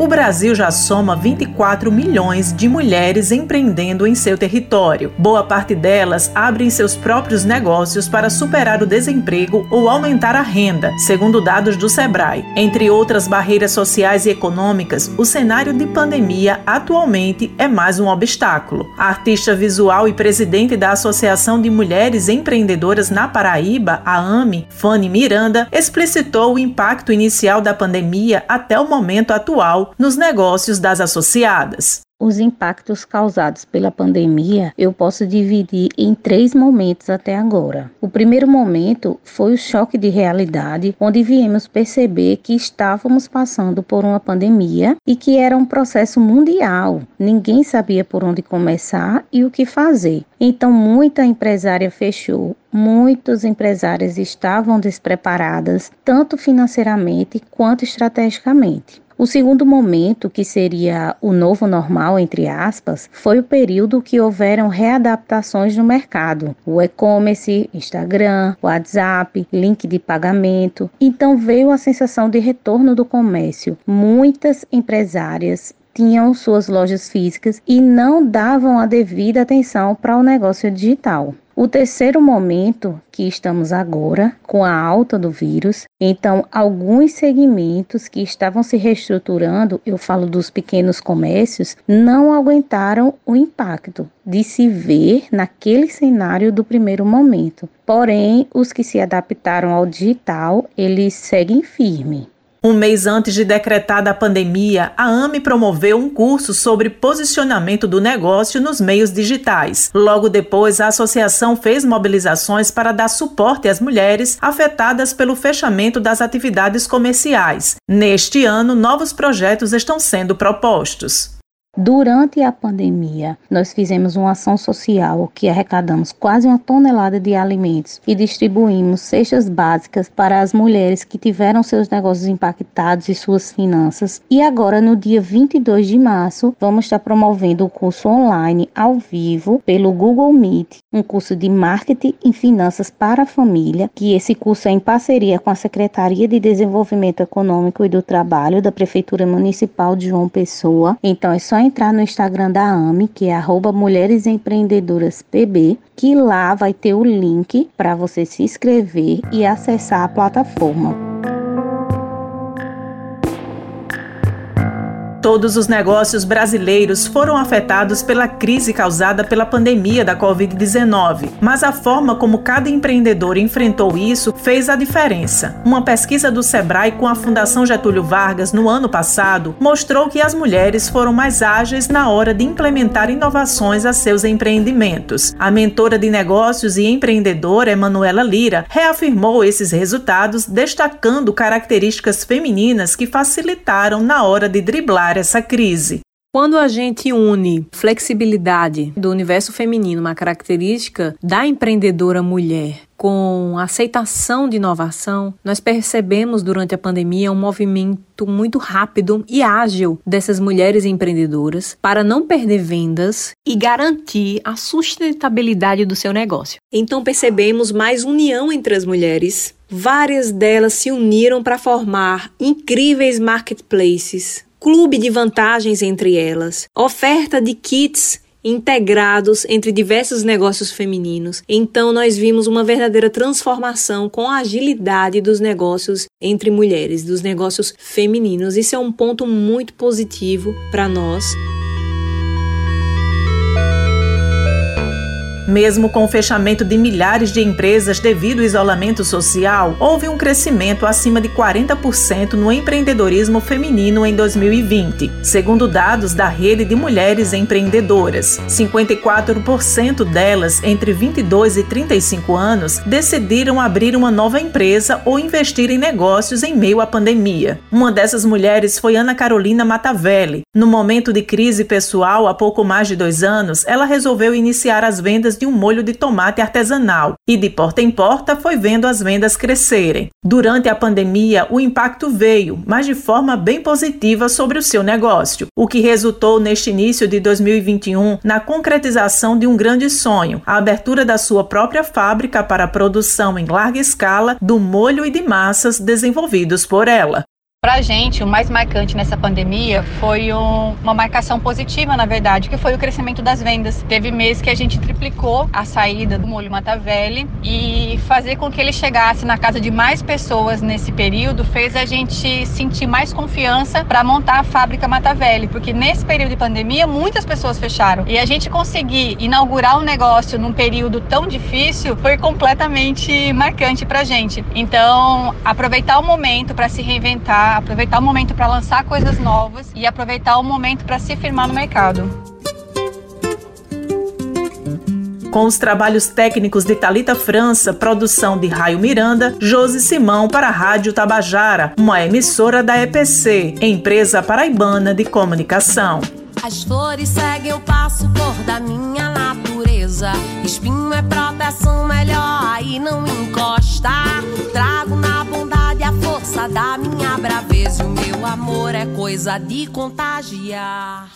o Brasil já soma 24 milhões de mulheres empreendendo em seu território. Boa parte delas abrem seus próprios negócios para superar o desemprego ou aumentar a renda, segundo dados do Sebrae. Entre outras barreiras sociais e econômicas, o cenário de pandemia atualmente é mais um obstáculo. A artista visual e presidente da Associação de Mulheres Empreendedoras na Paraíba, a AME, Fanny Miranda, explicitou o impacto inicial da pandemia até o momento atual nos negócios das associadas. Os impactos causados pela pandemia eu posso dividir em três momentos até agora. O primeiro momento foi o choque de realidade, onde viemos perceber que estávamos passando por uma pandemia e que era um processo mundial. Ninguém sabia por onde começar e o que fazer. Então, muita empresária fechou, muitos empresários estavam despreparadas, tanto financeiramente quanto estrategicamente. O segundo momento, que seria o novo normal, entre aspas, foi o período que houveram readaptações no mercado. O e-commerce, Instagram, WhatsApp, link de pagamento. Então veio a sensação de retorno do comércio. Muitas empresárias tinham suas lojas físicas e não davam a devida atenção para o negócio digital. O terceiro momento que estamos agora, com a alta do vírus, então alguns segmentos que estavam se reestruturando, eu falo dos pequenos comércios, não aguentaram o impacto de se ver naquele cenário do primeiro momento. Porém, os que se adaptaram ao digital, eles seguem firme. Um mês antes de decretada a pandemia, a AME promoveu um curso sobre posicionamento do negócio nos meios digitais. Logo depois, a associação fez mobilizações para dar suporte às mulheres afetadas pelo fechamento das atividades comerciais. Neste ano, novos projetos estão sendo propostos. Durante a pandemia, nós fizemos uma ação social que arrecadamos quase uma tonelada de alimentos e distribuímos cestas básicas para as mulheres que tiveram seus negócios impactados e suas finanças. E agora, no dia 22 de março, vamos estar promovendo o curso online ao vivo pelo Google Meet, um curso de marketing e finanças para a família, que esse curso é em parceria com a Secretaria de Desenvolvimento Econômico e do Trabalho da Prefeitura Municipal de João Pessoa. Então é só entrar no Instagram da AME, que é arroba Mulheres Empreendedoras PB, que lá vai ter o link para você se inscrever e acessar a plataforma. Todos os negócios brasileiros foram afetados pela crise causada pela pandemia da Covid-19, mas a forma como cada empreendedor enfrentou isso fez a diferença. Uma pesquisa do Sebrae com a Fundação Getúlio Vargas no ano passado mostrou que as mulheres foram mais ágeis na hora de implementar inovações a seus empreendimentos. A mentora de negócios e empreendedora Emanuela Lira reafirmou esses resultados, destacando características femininas que facilitaram na hora de driblar essa crise. Quando a gente une flexibilidade do universo feminino, uma característica da empreendedora mulher, com aceitação de inovação, nós percebemos durante a pandemia um movimento muito rápido e ágil dessas mulheres empreendedoras para não perder vendas e garantir a sustentabilidade do seu negócio. Então percebemos mais união entre as mulheres. Várias delas se uniram para formar incríveis marketplaces clube de vantagens entre elas, oferta de kits integrados entre diversos negócios femininos. Então nós vimos uma verdadeira transformação com a agilidade dos negócios entre mulheres, dos negócios femininos. Isso é um ponto muito positivo para nós. Mesmo com o fechamento de milhares de empresas devido ao isolamento social, houve um crescimento acima de 40% no empreendedorismo feminino em 2020, segundo dados da Rede de Mulheres Empreendedoras. 54% delas, entre 22 e 35 anos, decidiram abrir uma nova empresa ou investir em negócios em meio à pandemia. Uma dessas mulheres foi Ana Carolina Matavelli. No momento de crise pessoal, há pouco mais de dois anos, ela resolveu iniciar as vendas de um molho de tomate artesanal e de porta em porta foi vendo as vendas crescerem. Durante a pandemia, o impacto veio, mas de forma bem positiva sobre o seu negócio, o que resultou neste início de 2021 na concretização de um grande sonho, a abertura da sua própria fábrica para a produção em larga escala do molho e de massas desenvolvidos por ela. Para a gente, o mais marcante nessa pandemia foi um, uma marcação positiva, na verdade, que foi o crescimento das vendas. Teve mês que a gente triplicou a saída do molho Matavelli e fazer com que ele chegasse na casa de mais pessoas nesse período fez a gente sentir mais confiança para montar a fábrica Matavelli, porque nesse período de pandemia muitas pessoas fecharam e a gente conseguir inaugurar um negócio num período tão difícil foi completamente marcante para a gente. Então, aproveitar o momento para se reinventar aproveitar o momento para lançar coisas novas e aproveitar o momento para se firmar no mercado. Com os trabalhos técnicos de Talita França, produção de Raio Miranda, Josi Simão para a Rádio Tabajara, uma emissora da EPC, empresa paraibana de comunicação. As flores seguem o passo cor da minha natureza. Espinho é proteção melhor, aí não amor é coisa de contagiar.